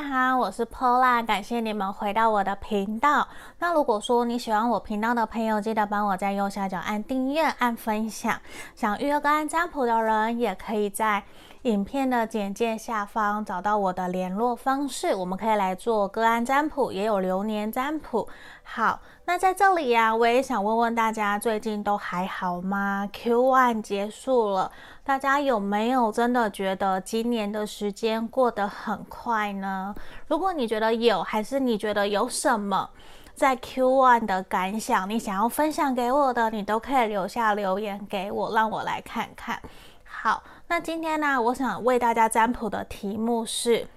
大家好，我是 Pola，感谢你们回到我的频道。那如果说你喜欢我频道的朋友，记得帮我在右下角按订阅、按分享。想预约个案占卜的人，也可以在影片的简介下方找到我的联络方式，我们可以来做个案占卜，也有流年占卜。好，那在这里呀、我也想问问大家，最近都还好吗？Q1 结束了。大家有没有真的觉得今年的时间过得很快呢？如果你觉得有，还是你觉得有什么在 Q1 的感想，你想要分享给我的，你都可以留下留言给我，让我来看看。好，那今天呢，我想为大家占卜的题目是：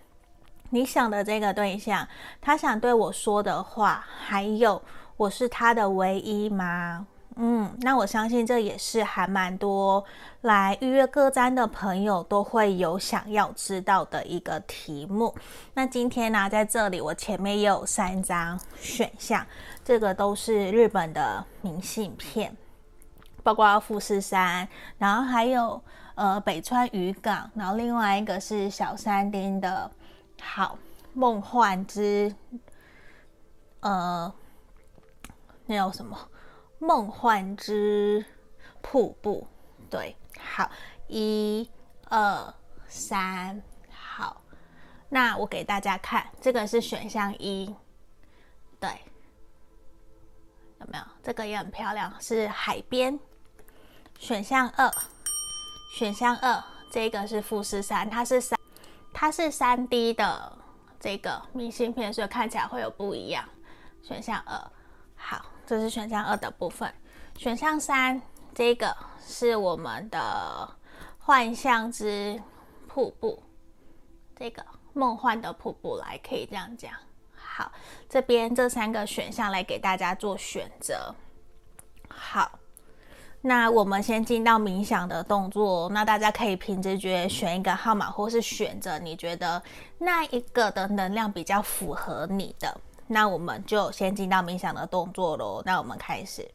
你想的这个对象，他想对我说的话，还有我是他的唯一吗？嗯，那我相信这也是还蛮多来预约各占的朋友都会有想要知道的一个题目。那今天呢，在这里我前面也有三张选项，这个都是日本的明信片，包括富士山，然后还有呃北川渔港，然后另外一个是小山丁的，好梦幻之，呃，那有什么？梦幻之瀑布，对，好，一、二、三，好，那我给大家看，这个是选项一，对，有没有？这个也很漂亮，是海边。选项二，选项二，这个是富士山，它是三，它是三 D 的这个明信片，所以看起来会有不一样。选项二，好。这是选项二的部分，选项三这个是我们的幻象之瀑布，这个梦幻的瀑布来可以这样讲。好，这边这三个选项来给大家做选择。好，那我们先进到冥想的动作，那大家可以凭直觉选一个号码，或是选择你觉得那一个的能量比较符合你的。那我们就先进到冥想的动作喽。那我们开始。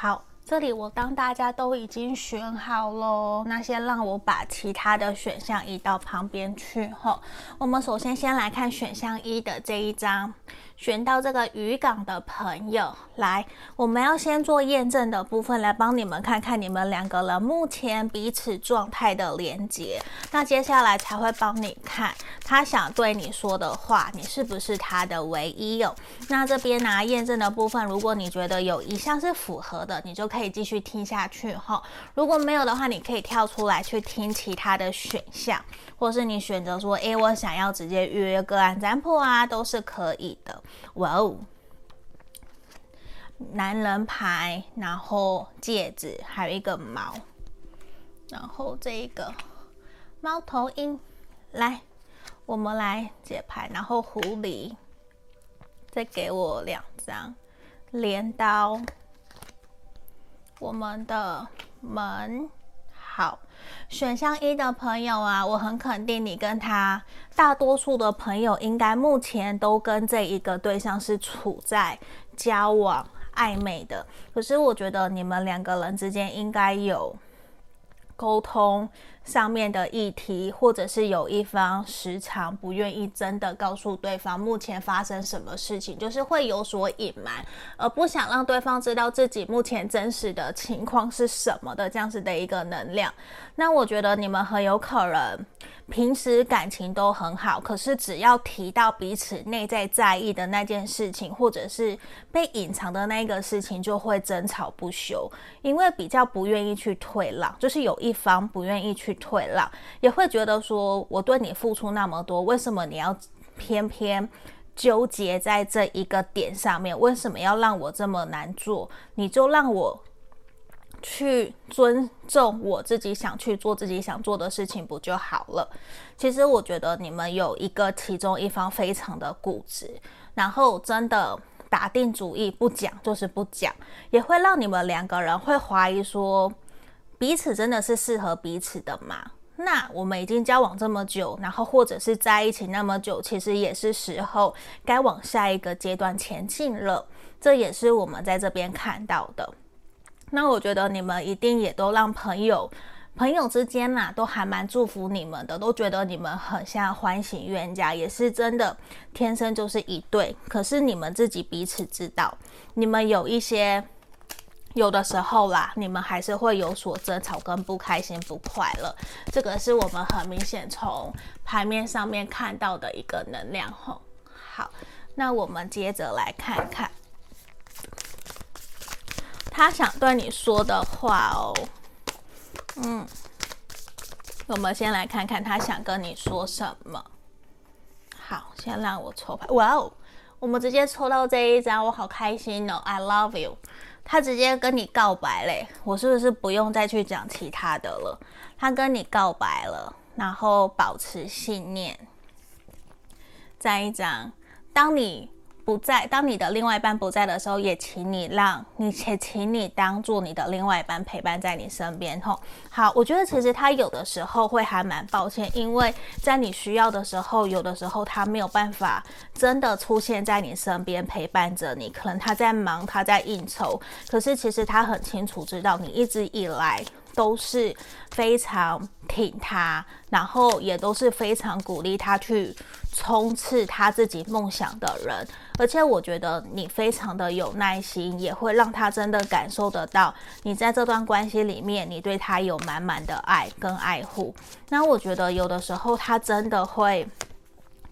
好。这里我当大家都已经选好了，那先让我把其他的选项移到旁边去。吼，我们首先先来看选项一的这一张。选到这个渔港的朋友，来，我们要先做验证的部分，来帮你们看看你们两个人目前彼此状态的连接。那接下来才会帮你看他想对你说的话，你是不是他的唯一哦？那这边拿验证的部分，如果你觉得有一项是符合的，你就可以继续听下去哈。如果没有的话，你可以跳出来去听其他的选项，或是你选择说，诶，我想要直接预约个案占卜啊，都是可以的。哇哦，男人牌，然后戒指，还有一个猫，然后这一个猫头鹰，来，我们来解牌，然后狐狸，再给我两张。镰刀，我们的门，好。选项一的朋友啊，我很肯定你跟他大多数的朋友应该目前都跟这一个对象是处在交往暧昧的，可是我觉得你们两个人之间应该有沟通上面的议题，或者是有一方时常不愿意真的告诉对方目前发生什么事情，就是会有所隐瞒，而不想让对方知道自己目前真实的情况是什么的这样子的一个能量。那我觉得你们很有可能平时感情都很好，可是只要提到彼此内在在意的那件事情，或者是被隐藏的那个事情，就会争吵不休，因为比较不愿意去退让，就是有一方不愿意去退让，也会觉得说我对你付出那么多，为什么你要偏偏纠结在这一个点上面？为什么要让我这么难做？你就让我。去尊重我自己想去做自己想做的事情不就好了？其实我觉得你们有一个其中一方非常的固执，然后真的打定主意不讲就是不讲，也会让你们两个人会怀疑说彼此真的是适合彼此的吗？那我们已经交往这么久，然后或者是在一起那么久，其实也是时候该往下一个阶段前进了。这也是我们在这边看到的。那我觉得你们一定也都让朋友。朋友之间啦、都还蛮祝福你们的，都觉得你们很像欢喜冤家，也是真的天生就是一对。可是你们自己彼此知道，你们有一些有的时候啦，你们还是会有所争吵跟不开心、不快乐。这个是我们很明显从牌面上面看到的一个能量吼。好，那我们接着来看看他想对你说的话哦。嗯，我们先来看看他想跟你说什么。好，先让我抽牌。哇哦，我们直接抽到这一张，我好开心哦！I love you。他直接跟你告白嘞，我是不是不用再去讲其他的了？他跟你告白了，然后保持信念。再一张，当你。不在，当你的另外一半不在的时候，也请你让你且请你当做你的另外一半陪伴在你身边吼。好，我觉得其实他有的时候会还蛮抱歉，因为在你需要的时候，有的时候他没有办法真的出现在你身边陪伴着你，可能他在忙，他在应酬。可是其实他很清楚知道你一直以来都是非常挺他，然后也都是非常鼓励他去冲刺他自己梦想的人。而且我觉得你非常的有耐心，也会让他真的感受得到你在这段关系里面，你对他有满满的爱跟爱护。那我觉得有的时候他真的会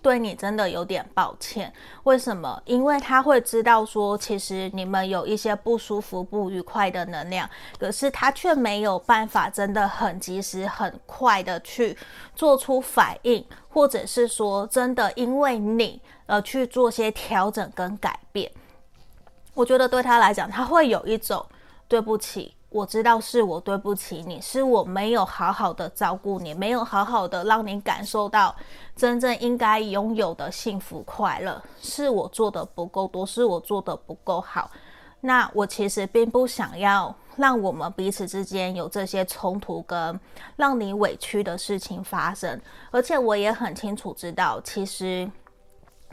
对你真的有点抱歉。为什么？因为他会知道说，其实你们有一些不舒服、不愉快的能量，可是他却没有办法真的很及时、很快的去做出反应，或者是说真的因为你。呃，去做些调整跟改变，我觉得对他来讲，他会有一种对不起，我知道是我对不起你，是我没有好好的照顾你，没有好好的让你感受到真正应该拥有的幸福快乐，是我做的不够多，是我做的不够好。那我其实并不想要让我们彼此之间有这些冲突跟让你委屈的事情发生，而且我也很清楚知道，其实。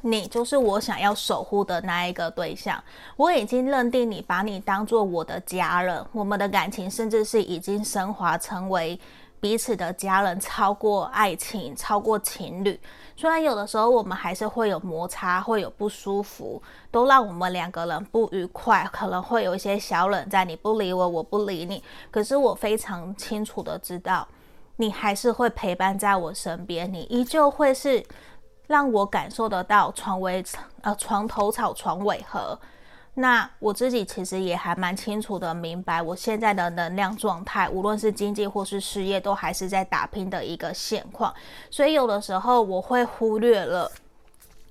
你就是我想要守护的那一个对象，我已经认定你，把你当做我的家人，我们的感情甚至是已经升华成为彼此的家人，超过爱情，超过情侣。虽然有的时候我们还是会有摩擦，会有不舒服，都让我们两个人不愉快，可能会有一些小冷战，你不理我，我不理你。可是我非常清楚的知道，你还是会陪伴在我身边，你依旧会是。让我感受得到床尾呃床头吵床尾和，那我自己其实也还蛮清楚的明白，我现在的能量状态，无论是经济或是事业，都还是在打拼的一个现况。所以有的时候我会忽略了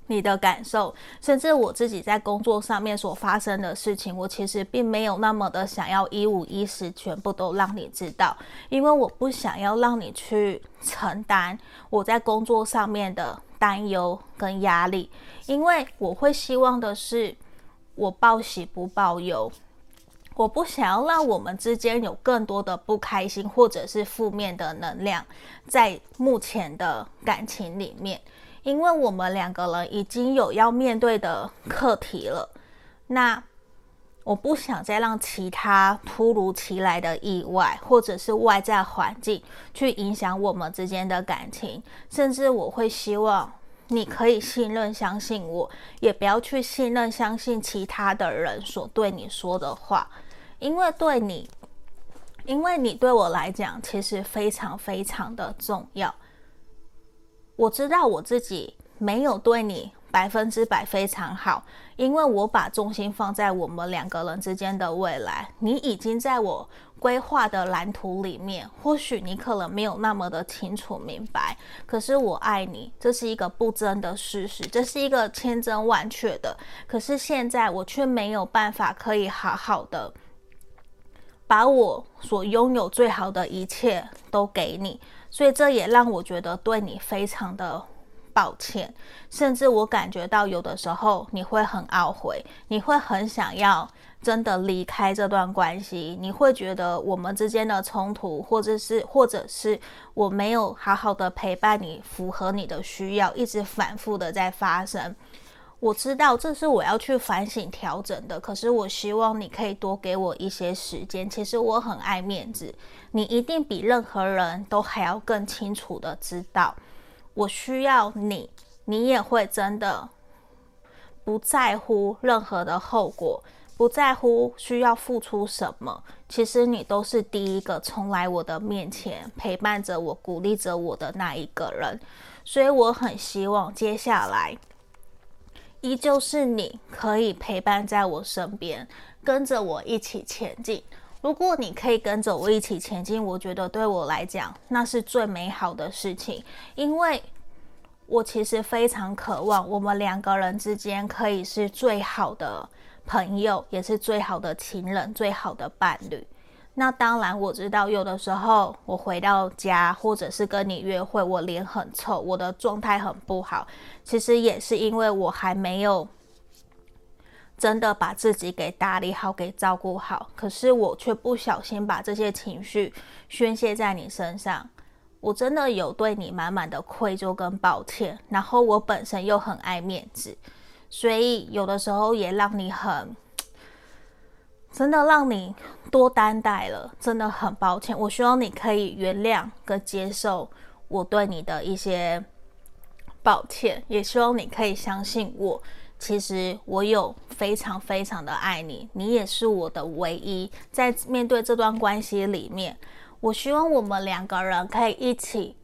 你的感受，甚至我自己在工作上面所发生的事情，我其实并没有那么的想要一五一十全部都让你知道，因为我不想要让你去承担我在工作上面的。担忧跟压力，因为我会希望的是，我报喜不报忧，我不想要让我们之间有更多的不开心或者是负面的能量在目前的感情里面，因为我们两个人已经有要面对的课题了，那。我不想再让其他突如其来的意外，或者是外在环境去影响我们之间的感情，甚至我会希望你可以信任、相信我，也不要去信任、相信其他的人所对你说的话，因为对你，因为你对我来讲其实非常非常的重要。我知道我自己没有对你。百分之百非常好，因为我把重心放在我们两个人之间的未来。你已经在我规划的蓝图里面，或许你可能没有那么的清楚明白，可是我爱你，这是一个不争的事实，这是一个千真万确的。可是现在我却没有办法可以好好的把我所拥有最好的一切都给你，所以这也让我觉得对你非常的。抱歉，甚至我感觉到有的时候你会很懊悔，你会很想要真的离开这段关系，你会觉得我们之间的冲突，或者是或者是我没有好好的陪伴你，符合你的需要，一直反复的在发生。我知道这是我要去反省调整的，可是我希望你可以多给我一些时间。其实我很爱面子，你一定比任何人都还要更清楚的知道，我需要你，你也会真的不在乎任何的后果，不在乎需要付出什么。其实你都是第一个冲来我的面前陪伴着我、鼓励着我的那一个人，所以我很希望接下来。依旧是你可以陪伴在我身边，跟着我一起前进。如果你可以跟着我一起前进，我觉得对我来讲那是最美好的事情，因为我其实非常渴望我们两个人之间可以是最好的朋友，也是最好的情人，最好的伴侣。那当然，我知道有的时候我回到家，或者是跟你约会，我脸很臭，我的状态很不好。其实也是因为我还没有真的把自己给打理好，给照顾好。可是我却不小心把这些情绪宣泄在你身上，我真的有对你满满的愧疚跟抱歉。然后我本身又很爱面子，所以有的时候也让你很。真的让你多担待了，真的很抱歉。我希望你可以原谅跟接受我对你的一些抱歉，也希望你可以相信我。其实我有非常非常的爱你，你也是我的唯一。在面对这段关系里面，我希望我们两个人可以一起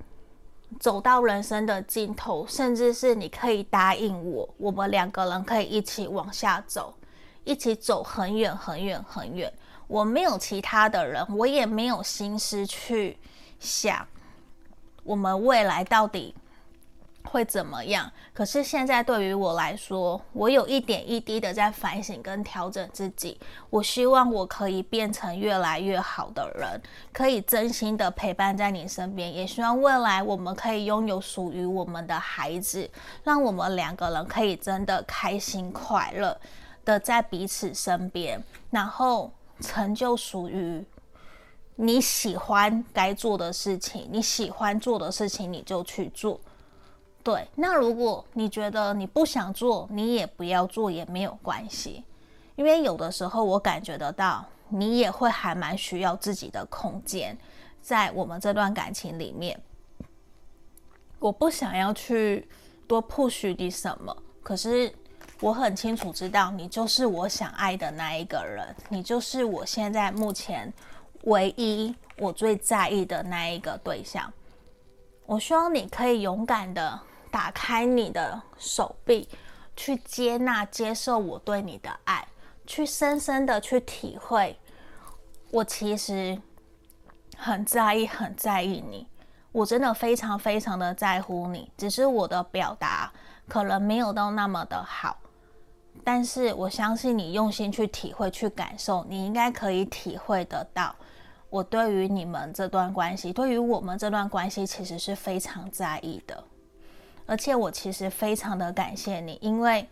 走到人生的尽头，甚至是你可以答应我，我们两个人可以一起往下走。一起走很远很远很远，我没有其他的人，我也没有心思去想我们未来到底会怎么样。可是现在对于我来说，我有一点一滴的在反省跟调整自己。我希望我可以变成越来越好的人，可以真心的陪伴在你身边。也希望未来我们可以拥有属于我们的孩子，让我们两个人可以真的开心快乐。的在彼此身边，然后成就属于你喜欢该做的事情，你喜欢做的事情你就去做。对，那如果你觉得你不想做，你也不要做也没有关系，因为有的时候我感觉得到你也会还蛮需要自己的空间，在我们这段感情里面，我不想要去多 push 你什么，可是。我很清楚知道，你就是我想爱的那一个人，你就是我现在目前唯一我最在意的那一个对象。我希望你可以勇敢的打开你的手臂，去接纳、接受我对你的爱，去深深的去体会，我其实很在意、很在意你，我真的非常非常的在乎你，只是我的表达可能没有到那么的好。但是我相信你用心去体会、去感受，你应该可以体会得到，我对于你们这段关系，对于我们这段关系，其实是非常在意的。而且我其实非常的感谢你，因为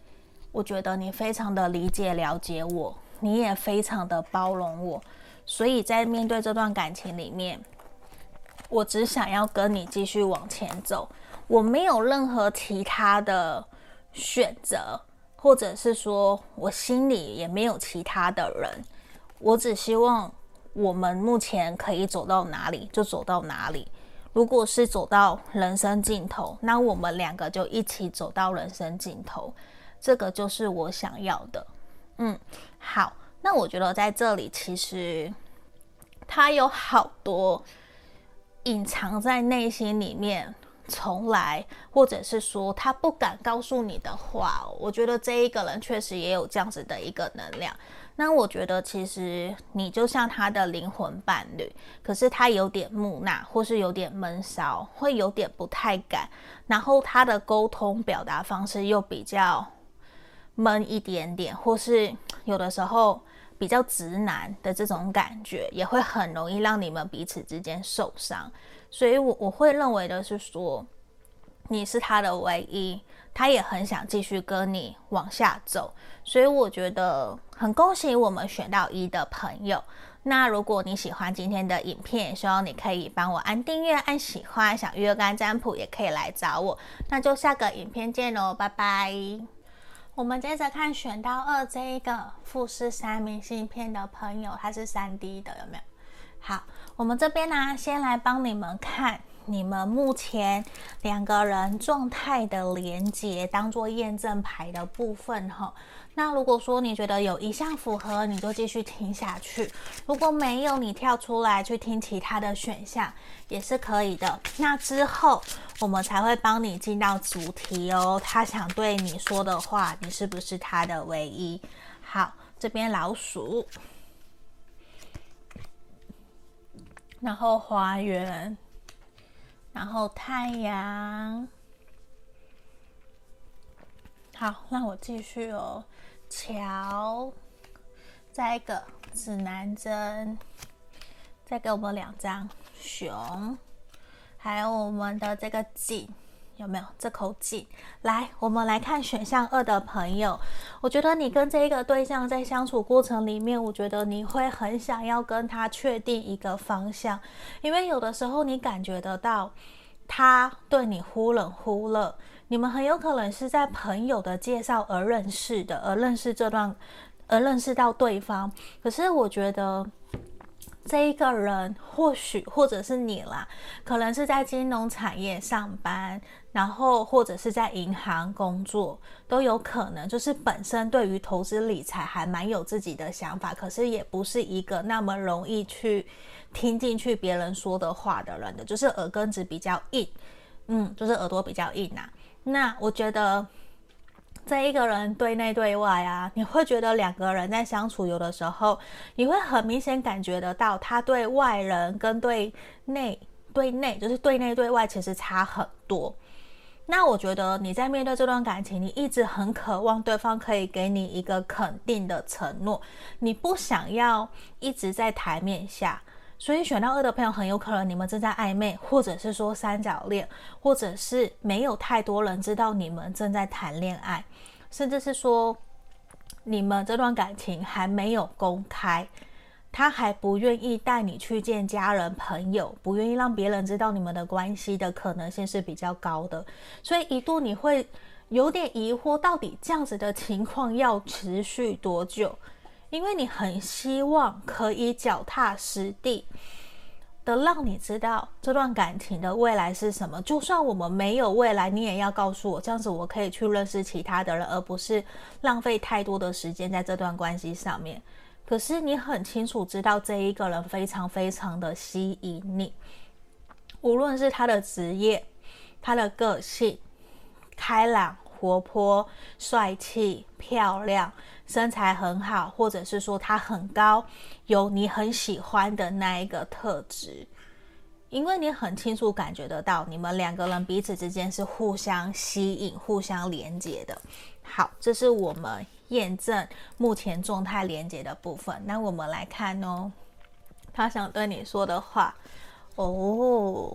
我觉得你非常的理解、了解我，你也非常的包容我，所以在面对这段感情里面，我只想要跟你继续往前走，我没有任何其他的选择。或者是说，我心里也没有其他的人，我只希望我们目前可以走到哪里就走到哪里。如果是走到人生尽头，那我们两个就一起走到人生尽头，这个就是我想要的。嗯，好，那我觉得在这里其实他有好多隐藏在内心里面。从来，或者是说他不敢告诉你的话，我觉得这一个人确实也有这样子的一个能量。那我觉得其实你就像他的灵魂伴侣，可是他有点木讷，或是有点闷骚，会有点不太敢。然后他的沟通表达方式又比较闷一点点，或是有的时候比较直男的这种感觉，也会很容易让你们彼此之间受伤。所以我，我会认为的是说，你是他的唯一，他也很想继续跟你往下走，所以我觉得很恭喜我们选到一的朋友。那如果你喜欢今天的影片，希望你可以帮我按订阅、按喜欢。想预约个案占卜也可以来找我。那就下个影片见喽，拜拜。我们接着看选到二这一个富士山明信片的朋友，他是三 D 的，有没有？好，我们这边呢，先来帮你们看。你们目前两个人状态的连接，当做验证牌的部分哈。那如果说你觉得有一项符合，你就继续听下去；如果没有，你跳出来去听其他的选项也是可以的。那之后我们才会帮你进到主题哦。他想对你说的话，你是不是他的唯一？好，这边老鼠，然后花园。然后太阳，好，那我继续哦。桥，再一个指南针，再给我们两张熊，还有我们的这个井。有没有这口井？来，我们来看选项二的朋友。我觉得你跟这一个对象在相处过程里面，我觉得你会很想要跟他确定一个方向，因为有的时候你感觉得到他对你忽冷忽热。你们很有可能是在朋友的介绍而认识的，而认识这段，而认识到对方。可是我觉得。这一个人或许或者是你啦，可能是在金融产业上班，然后或者是在银行工作，都有可能。就是本身对于投资理财还蛮有自己的想法，可是也不是一个那么容易去听进去别人说的话的人的，就是耳根子比较硬，嗯，就是耳朵比较硬呐、啊。那我觉得。这一个人对内对外啊，你会觉得两个人在相处，有的时候你会很明显感觉得到，他对外人跟对内对内，就是对内对外其实差很多。那我觉得你在面对这段感情，你一直很渴望对方可以给你一个肯定的承诺，你不想要一直在台面下。所以选到二的朋友很有可能你们正在暧昧，或者是说三角恋，或者是没有太多人知道你们正在谈恋爱，甚至是说你们这段感情还没有公开，他还不愿意带你去见家人朋友，不愿意让别人知道你们的关系的可能性是比较高的。所以一度你会有点疑惑，到底这样子的情况要持续多久？因为你很希望可以脚踏实地的让你知道这段感情的未来是什么。就算我们没有未来，你也要告诉我，这样子我可以去认识其他的人，而不是浪费太多的时间在这段关系上面。可是你很清楚知道这一个人非常非常的吸引你，无论是他的职业、他的个性，开朗、活泼、帅气、漂亮。身材很好，或者是说他很高，有你很喜欢的那一个特质，因为你很清楚感觉得到，你们两个人彼此之间是互相吸引、互相连接的。好，这是我们验证目前状态连接的部分。那我们来看哦，他想对你说的话哦，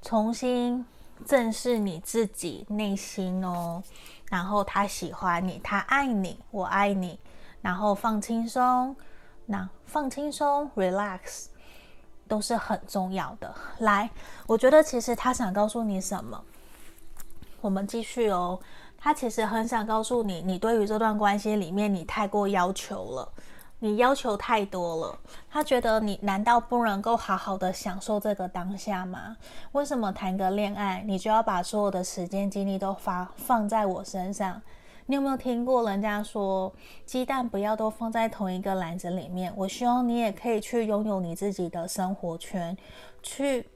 重新正视你自己内心哦。然后他喜欢你，他爱你，我爱你。然后放轻松，那放轻松，relax，都是很重要的。来，我觉得其实他想告诉你什么？我们继续哦。他其实很想告诉你，你对于这段关系里面，你太过要求了。你要求太多了，他觉得你难道不能够好好的享受这个当下吗？为什么谈个恋爱，你就要把所有的时间精力都发放在我身上？你有没有听过人家说，鸡蛋不要都放在同一个篮子里面？我希望你也可以去拥有你自己的生活圈，去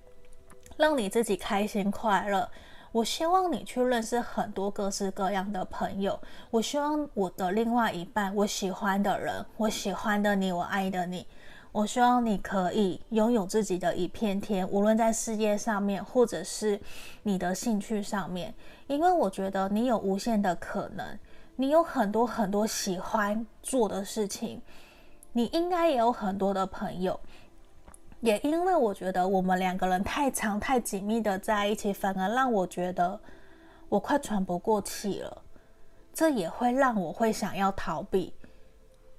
让你自己开心快乐。我希望你去认识很多各式各样的朋友。我希望我的另外一半，我喜欢的人，我喜欢的你，我爱的你。我希望你可以拥有自己的一片天，无论在事业上面，或者是你的兴趣上面。因为我觉得你有无限的可能，你有很多很多喜欢做的事情，你应该也有很多的朋友。也因为我觉得我们两个人太长太紧密的在一起，反而让我觉得我快喘不过气了。这也会让我会想要逃避，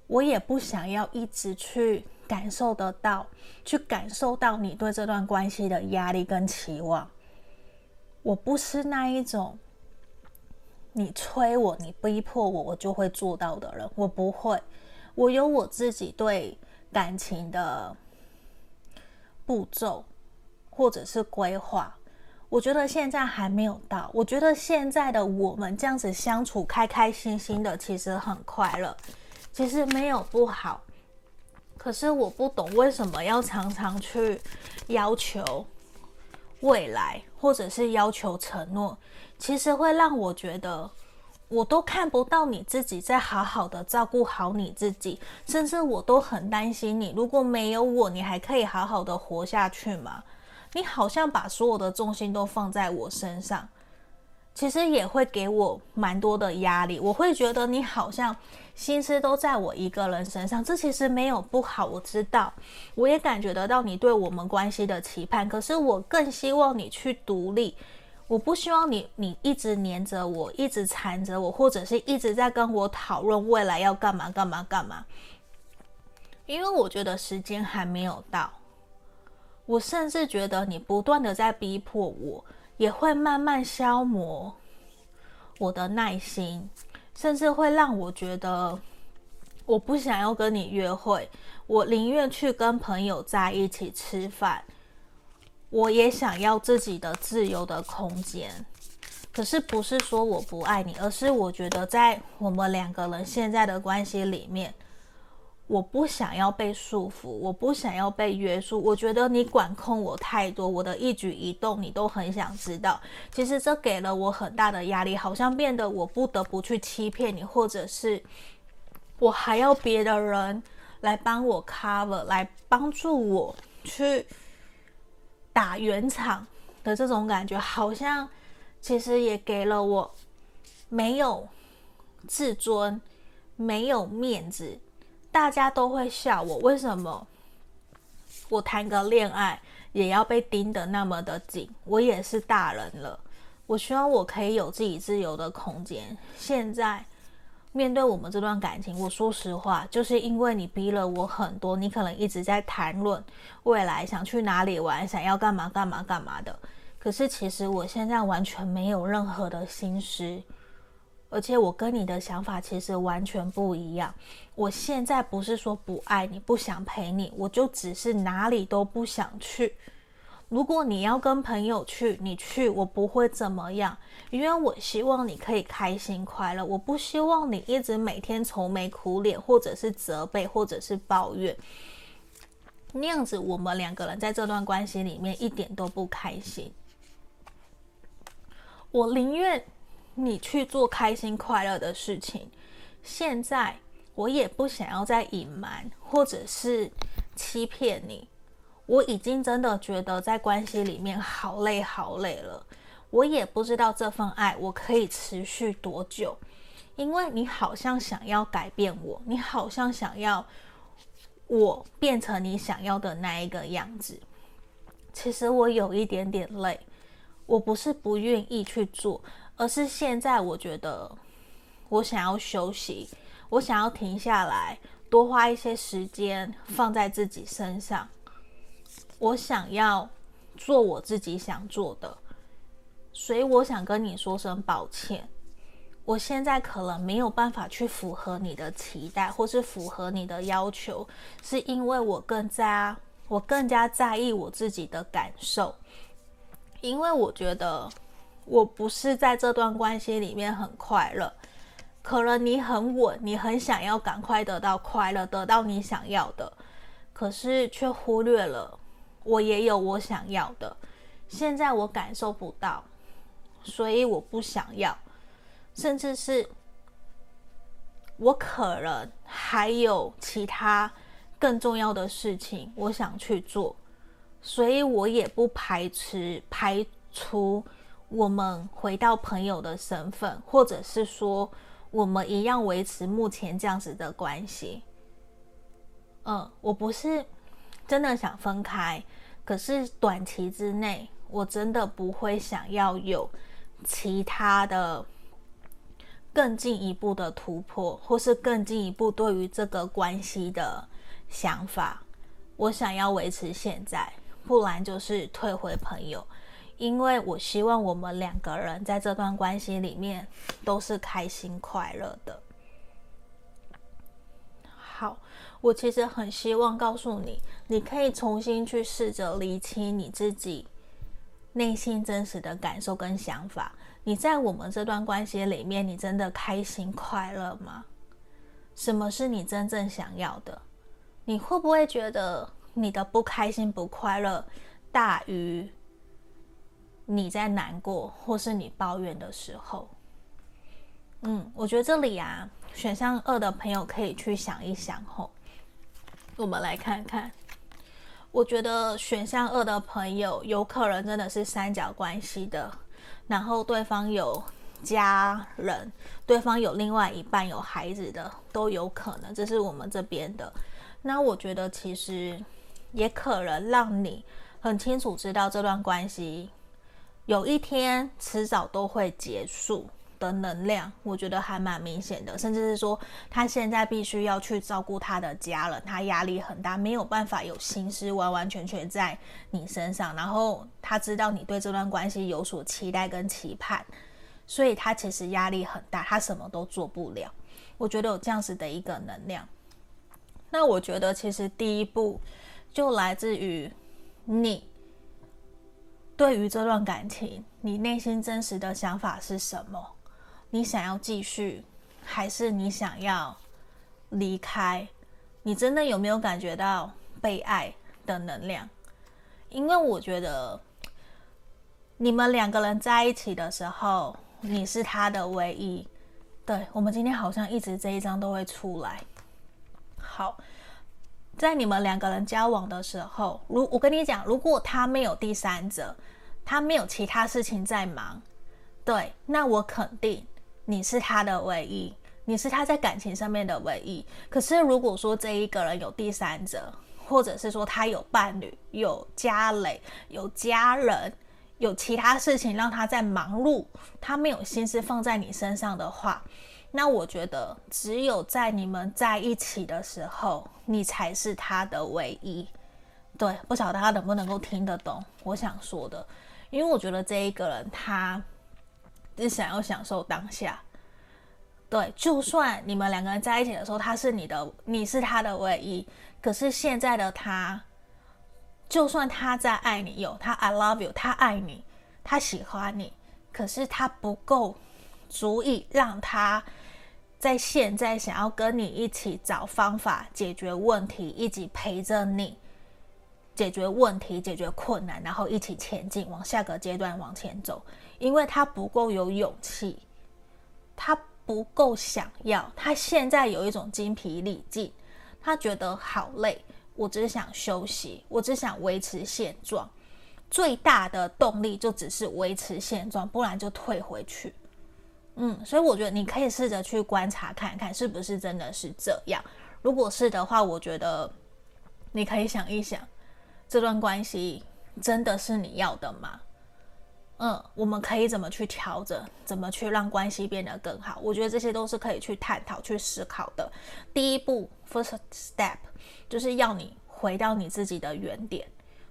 我也不想要一直去感受得到，去感受到你对这段关系的压力跟期望。我不是那一种你催我、你逼迫我，我就会做到的人。我不会，我有我自己对感情的。步骤，或者是规划，我觉得现在还没有到。我觉得现在的我们这样子相处，开开心心的，其实很快乐，其实没有不好。可是我不懂为什么要常常去要求未来，或者是要求承诺，其实会让我觉得。我都看不到你自己在好好的照顾好你自己，甚至我都很担心你。如果没有我，你还可以好好的活下去吗？你好像把所有的重心都放在我身上，其实也会给我蛮多的压力。我会觉得你好像心思都在我一个人身上，这其实没有不好，我知道，我也感觉得到你对我们关系的期盼。可是我更希望你去独立。我不希望你，你一直黏着我，一直缠着我，或者是一直在跟我讨论未来要干嘛干嘛干嘛。因为我觉得时间还没有到，我甚至觉得你不断的在逼迫我，也会慢慢消磨我的耐心，甚至会让我觉得我不想要跟你约会，我宁愿去跟朋友在一起吃饭。我也想要自己的自由的空间，可是不是说我不爱你，而是我觉得在我们两个人现在的关系里面，我不想要被束缚，我不想要被约束。我觉得你管控我太多，我的一举一动你都很想知道。其实这给了我很大的压力，好像变得我不得不去欺骗你，或者是我还要别的人来帮我 cover，来帮助我去。打圆场的这种感觉，好像其实也给了我没有自尊、没有面子，大家都会笑我。为什么我谈个恋爱也要被盯得那么的紧？我也是大人了，我希望我可以有自己自由的空间。现在。面对我们这段感情，我说实话，就是因为你逼了我很多，你可能一直在谈论未来想去哪里玩，想要干嘛干嘛干嘛的。可是其实我现在完全没有任何的心思，而且我跟你的想法其实完全不一样。我现在不是说不爱你，不想陪你，我就只是哪里都不想去。如果你要跟朋友去，你去，我不会怎么样，因为我希望你可以开心快乐。我不希望你一直每天愁眉苦脸，或者是责备，或者是抱怨，那样子我们两个人在这段关系里面一点都不开心。我宁愿你去做开心快乐的事情。现在我也不想要再隐瞒，或者是欺骗你。我已经真的觉得在关系里面好累好累了，我也不知道这份爱我可以持续多久，因为你好像想要改变我，你好像想要我变成你想要的那一个样子。其实我有一点点累，我不是不愿意去做，而是现在我觉得我想要休息，我想要停下来，多花一些时间放在自己身上。我想要做我自己想做的，所以我想跟你说声抱歉。我现在可能没有办法去符合你的期待，或是符合你的要求，是因为我更加我更加在意我自己的感受，因为我觉得我不是在这段关系里面很快乐。可能你很稳，你很想要赶快得到快乐，得到你想要的，可是却忽略了。我也有我想要的，现在我感受不到，所以我不想要，甚至是我可能还有其他更重要的事情我想去做，所以我也不排斥排除我们回到朋友的身份，或者是说我们一样维持目前这样子的关系。嗯，我不是。真的想分开，可是短期之内，我真的不会想要有其他的更进一步的突破，或是更进一步对于这个关系的想法。我想要维持现在，不然就是退回朋友，因为我希望我们两个人在这段关系里面都是开心快乐的。我其实很希望告诉你，你可以重新去试着厘清你自己内心真实的感受跟想法。你在我们这段关系里面，你真的开心快乐吗？什么是你真正想要的？你会不会觉得你的不开心、不快乐大于你在难过或是你抱怨的时候？嗯，我觉得这里啊，选项二的朋友可以去想一想吼。我们来看看，我觉得选项二的朋友有可能真的是三角关系的，然后对方有家人，对方有另外一半有孩子的都有可能，这是我们这边的。那我觉得其实也可能让你很清楚知道这段关系有一天迟早都会结束的能量，我觉得还蛮明显的。甚至是说他现在必须要去照顾他的家人，他压力很大，没有办法有心思完完全全在你身上。然后他知道你对这段关系有所期待跟期盼，所以他其实压力很大，他什么都做不了。我觉得有这样子的一个能量。那我觉得，其实第一步就来自于你对于这段感情，你内心真实的想法是什么？你想要继续，还是你想要离开？你真的有没有感觉到被爱的能量？因为我觉得，你们两个人在一起的时候，你是他的唯一。对，我们今天好像一直这一张都会出来。好，在你们两个人交往的时候，如我跟你讲，如果他没有第三者，他没有其他事情在忙，对，那我肯定你是他的唯一，你是他在感情上面的唯一。可是如果说这一个人有第三者，或者是说他有伴侣、有家累、有家人、有其他事情让他在忙碌，他没有心思放在你身上的话。那我觉得，只有在你们在一起的时候，你才是他的唯一。对，不晓得他能不能够听得懂我想说的，因为我觉得这一个人他只想要享受当下。对，就算你们两个人在一起的时候，他是你的，你是他的唯一，可是现在的他，就算他在爱你，有他 I love you，他爱你，他喜欢你，可是他不够足以让他。在现在想要跟你一起找方法解决问题，一起陪着你解决问题、解决困难，然后一起前进，往下个阶段往前走。因为他不够有勇气，他不够想要，他现在有一种精疲力尽，他觉得好累，我只想休息，我只想维持现状。最大的动力就只是维持现状，不然就退回去。嗯，所以我觉得你可以试着去观察看看，是不是真的是这样。如果是的话，我觉得你可以想一想，这段关系真的是你要的吗？嗯，我们可以怎么去调整，怎么去让关系变得更好？我觉得这些都是可以去探讨、去思考的。第一步，first step，就是要你回到你自己的原点，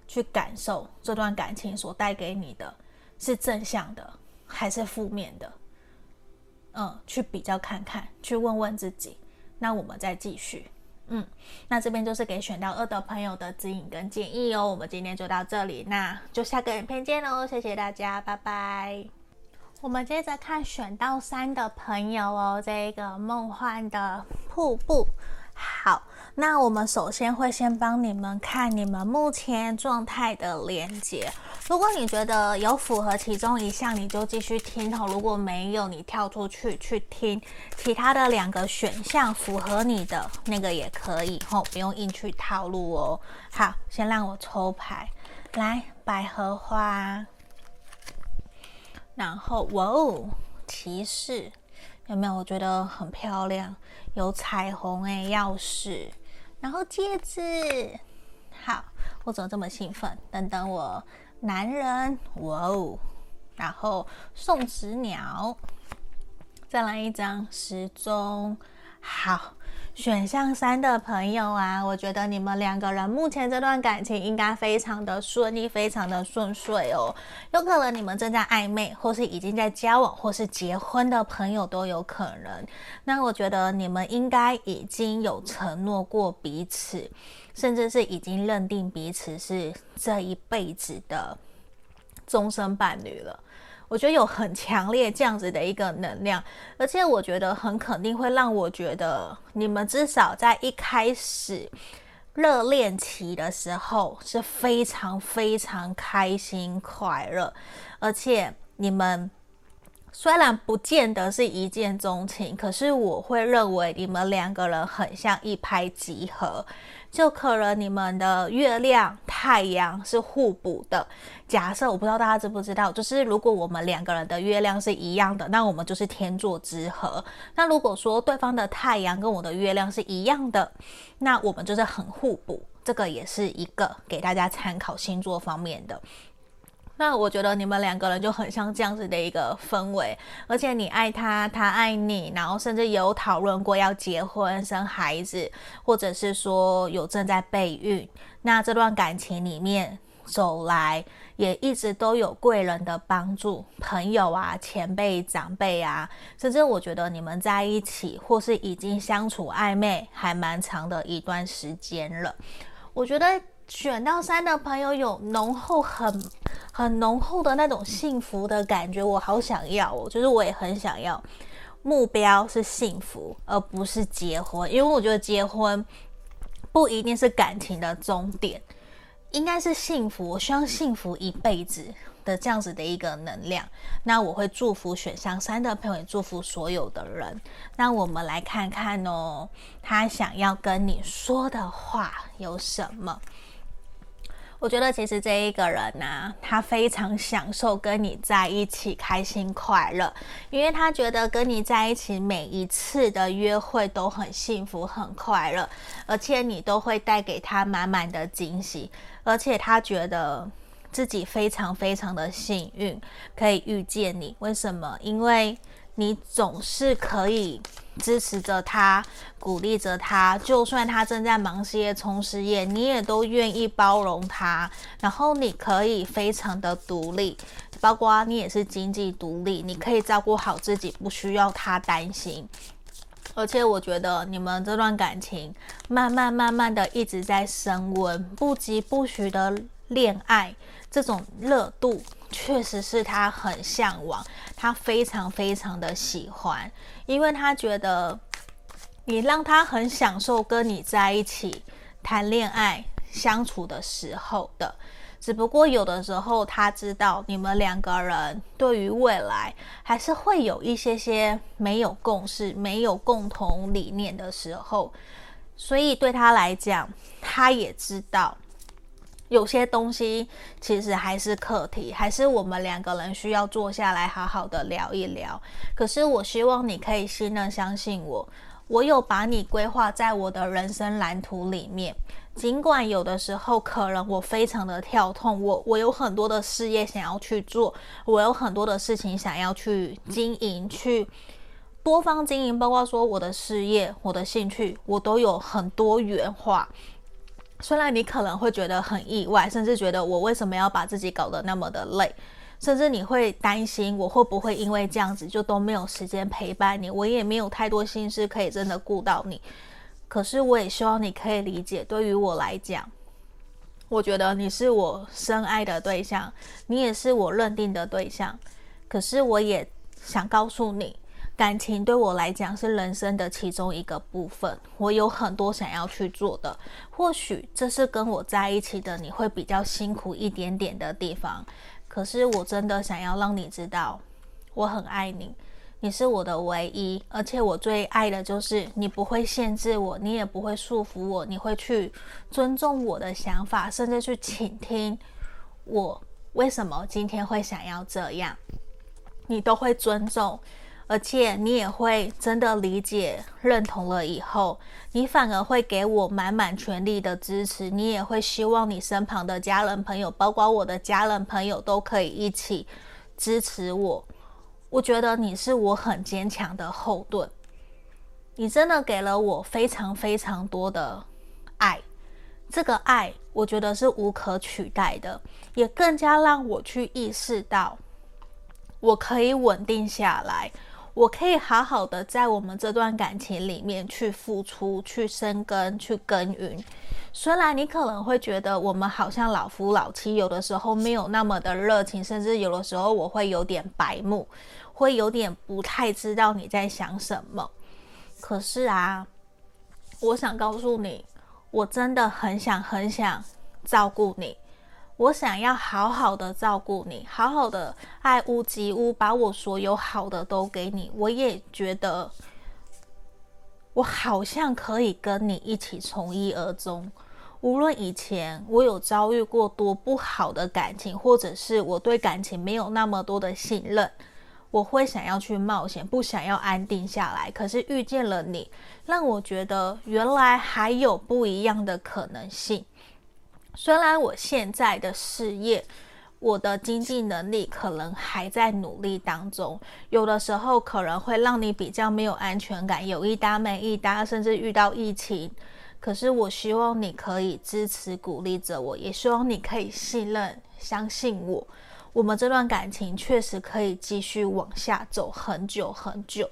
去感受这段感情所带给你的是正向的还是负面的。嗯，去比较看看，去问问自己，那我们再继续。嗯，那这边就是给选到二的朋友的指引跟建议哦。我们今天就到这里，那就下个影片见喽，谢谢大家，拜拜。我们接着看选到三的朋友哦，这个梦幻的瀑布。好，那我们首先会先帮你们看你们目前状态的连接。如果你觉得有符合其中一项，你就继续听哦；如果没有，你跳出去去听其他的两个选项符合你的那个也可以哦，不用硬去套路哦。好，先让我抽牌，来百合花，然后哇哦，骑士，有没有？我觉得很漂亮，有彩虹诶，钥匙，然后戒指。好，我怎么这么兴奋？等等我男人，哇哦，然后送纸鸟，再来一张时钟，好。选项三的朋友啊，我觉得你们两个人目前这段感情应该非常的顺利，非常的顺遂哦。有可能你们正在暧昧，或是已经在交往，或是结婚的朋友都有可能。那我觉得你们应该已经有承诺过彼此，甚至是已经认定彼此是这一辈子的终身伴侣了。我觉得有很强烈这样子的一个能量，而且我觉得很肯定会让我觉得你们至少在一开始热恋期的时候是非常非常开心快乐，而且你们虽然不见得是一见钟情，可是我会认为你们两个人很像一拍即合。就可能你们的月亮、太阳是互补的。假设我不知道大家知不知道，就是如果我们两个人的月亮是一样的，那我们就是天作之合。那如果说对方的太阳跟我的月亮是一样的，那我们就是很互补。这个也是一个给大家参考星座方面的。那我觉得你们两个人就很像这样子的一个氛围，而且你爱他，他爱你，然后甚至有讨论过要结婚生孩子，或者是说有正在备孕。那这段感情里面走来，也一直都有贵人的帮助，朋友啊、前辈、长辈啊，甚至我觉得你们在一起或是已经相处暧昧还蛮长的一段时间了。我觉得选到三的朋友有浓厚很。很浓厚的那种幸福的感觉，我好想要哦！就是我也很想要，目标是幸福，而不是结婚，因为我觉得结婚不一定是感情的终点，应该是幸福。我希望幸福一辈子的这样子的一个能量。那我会祝福选项三的朋友，也祝福所有的人。那我们来看看哦，他想要跟你说的话有什么？我觉得其实这一个人呢、他非常享受跟你在一起，开心快乐，因为他觉得跟你在一起每一次的约会都很幸福、很快乐，而且你都会带给他满满的惊喜，而且他觉得自己非常非常的幸运，可以遇见你。为什么？因为你总是可以。支持着他，鼓励着他，就算他正在忙事业、冲事业，你也都愿意包容他。然后你可以非常的独立，包括你也是经济独立，你可以照顾好自己，不需要他担心。而且我觉得你们这段感情慢慢慢慢的一直在升温，不疾不徐的恋爱，这种热度确实是他很向往，他非常非常的喜欢。因为他觉得你让他很享受跟你在一起谈恋爱相处的时候的，只不过有的时候他知道你们两个人对于未来还是会有一些些没有共识、没有共同理念的时候，所以对他来讲，他也知道。有些东西其实还是课题，还是我们两个人需要坐下来好好的聊一聊。可是我希望你可以信任、相信我，我有把你规划在我的人生蓝图里面。尽管有的时候可能我非常的跳痛，我我有很多的事业想要去做，我有很多的事情想要去经营，去多方经营，包括说我的事业、我的兴趣，我都有很多元化。虽然你可能会觉得很意外，甚至觉得我为什么要把自己搞得那么的累，甚至你会担心我会不会因为这样子就都没有时间陪伴你，我也没有太多心思可以真的顾到你。可是我也希望你可以理解，对于我来讲，我觉得你是我深爱的对象，你也是我认定的对象。可是我也想告诉你。感情对我来讲是人生的其中一个部分，我有很多想要去做的。或许这是跟我在一起的你会比较辛苦一点点的地方，可是我真的想要让你知道，我很爱你，你是我的唯一，而且我最爱的就是你不会限制我，你也不会束缚我，你会去尊重我的想法，甚至去倾听我为什么今天会想要这样，你都会尊重。而且你也会真的理解、认同了以后，你反而会给我满满全力的支持。你也会希望你身旁的家人朋友，包括我的家人朋友，都可以一起支持我。我觉得你是我很坚强的后盾。你真的给了我非常非常多的爱，这个爱我觉得是无可取代的，也更加让我去意识到，我可以稳定下来。我可以好好的在我们这段感情里面去付出、去生根、去耕耘。虽然你可能会觉得我们好像老夫老妻，有的时候没有那么的热情，甚至有的时候我会有点白目，会有点不太知道你在想什么。可是啊，我想告诉你，我真的很想很想照顾你。我想要好好的照顾你，好好的爱屋及乌，把我所有好的都给你。我也觉得，我好像可以跟你一起从一而终。无论以前我有遭遇过多不好的感情，或者是我对感情没有那么多的信任，我会想要去冒险，不想要安定下来。可是遇见了你，让我觉得原来还有不一样的可能性。虽然我现在的事业，我的经济能力可能还在努力当中，有的时候可能会让你比较没有安全感，有一搭没一搭，甚至遇到疫情。可是我希望你可以支持鼓励着我，也希望你可以信任、相信我，我们这段感情确实可以继续往下走很久很久。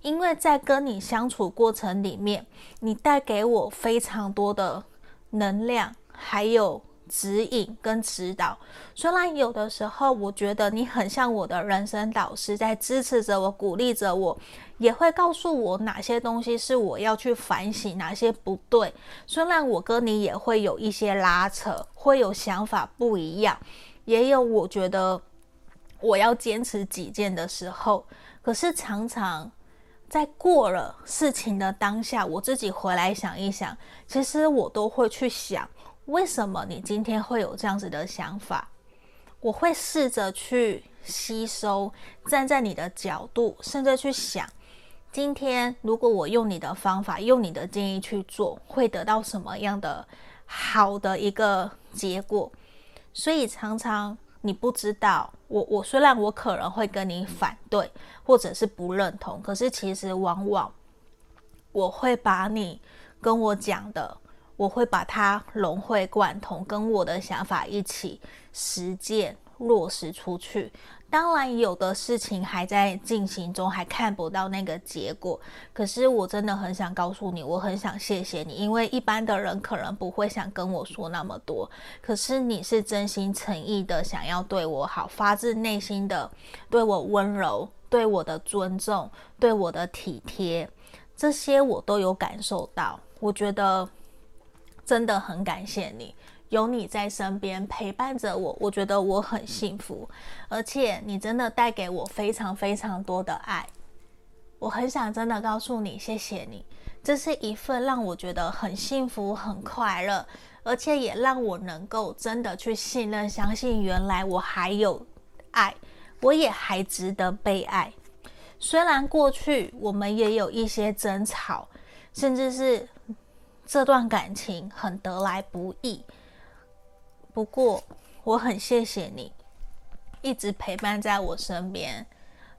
因为在跟你相处过程里面，你带给我非常多的能量。还有指引跟指导，虽然有的时候我觉得你很像我的人生导师，在支持着我、鼓励着我，也会告诉我哪些东西是我要去反省，哪些不对。虽然我跟你也会有一些拉扯，会有想法不一样，也有我觉得我要坚持己见的时候，可是常常在过了事情的当下，我自己回来想一想，其实我都会去想。为什么你今天会有这样子的想法？我会试着去吸收，站在你的角度，甚至去想，今天如果我用你的方法，用你的建议去做，会得到什么样的好的一个结果？所以常常你不知道，我我虽然我可能会跟你反对，或者是不认同，可是其实往往我会把你跟我讲的。我会把它融会贯通，跟我的想法一起实践落实出去。当然，有的事情还在进行中，还看不到那个结果。可是，我真的很想告诉你，我很想谢谢你，因为一般的人可能不会想跟我说那么多。可是，你是真心诚意的想要对我好，发自内心的对我温柔，对我的尊重，对我的体贴，这些我都有感受到。我觉得。真的很感谢你，有你在身边陪伴着我，我觉得我很幸福，而且你真的带给我非常非常多的爱，我很想真的告诉你，谢谢你，这是一份让我觉得很幸福、很快乐，而且也让我能够真的去信任、相信，原来我还有爱，我也还值得被爱。虽然过去我们也有一些争吵，甚至是。这段感情很得来不易，不过我很谢谢你，一直陪伴在我身边，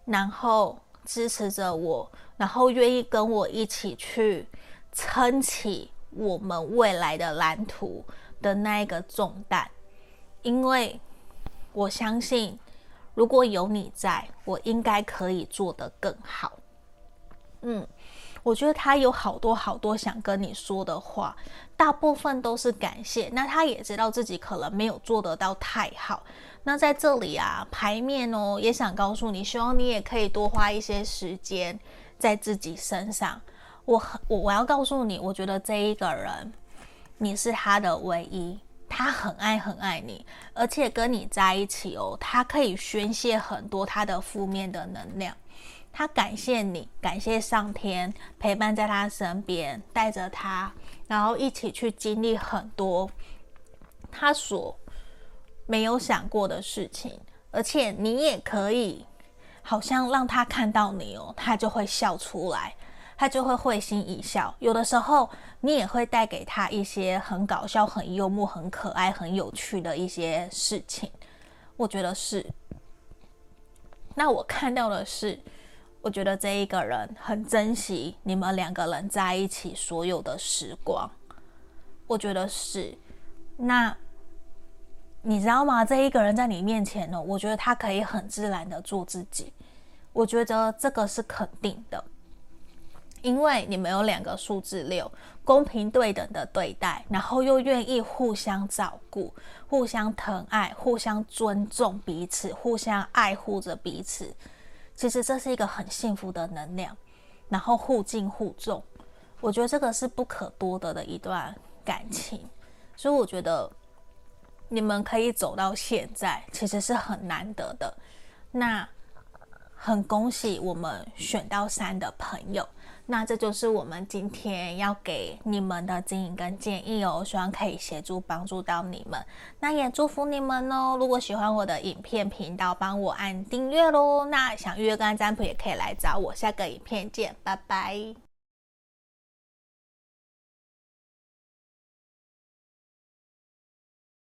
然后支持着我，然后愿意跟我一起去撑起我们未来的蓝图的那一个重担，因为我相信，如果有你在，我应该可以做得更好。嗯。我觉得他有好多好多想跟你说的话，大部分都是感谢。那他也知道自己可能没有做得到太好。那在这里啊，牌面哦，也想告诉你，希望你也可以多花一些时间在自己身上。我我我要告诉你，我觉得这一个人，你是他的唯一，他很爱很爱你，而且跟你在一起哦，他可以宣泄很多他的负面的能量。他感谢你，感谢上天陪伴在他身边，带着他，然后一起去经历很多他所没有想过的事情。而且你也可以好像让他看到你哦，他就会笑出来，他就会会心一笑。有的时候，你也会带给他一些很搞笑、很幽默、很可爱、很有趣的一些事情。我觉得是。那我看到的是，我觉得这一个人很珍惜你们两个人在一起所有的时光。我觉得是。那。你知道吗？这一个人在你面前呢，我觉得他可以很自然的做自己，我觉得这个是肯定的，因为你们有两个数字六，公平对等的对待，然后又愿意互相照顾、互相疼爱、互相尊重彼此、互相爱护着彼此。其实这是一个很幸福的能量，然后互敬互重，我觉得这个是不可多得的一段感情，所以我觉得。你们可以走到现在，其实是很难得的。那很恭喜我们选到三的朋友。那这就是我们今天要给你们的建议跟建议哦，希望可以协助帮助到你们。那也祝福你们哦。如果喜欢我的影片频道，帮我按订阅喽。那想预约跟占卜也可以来找我。下个影片见，拜拜。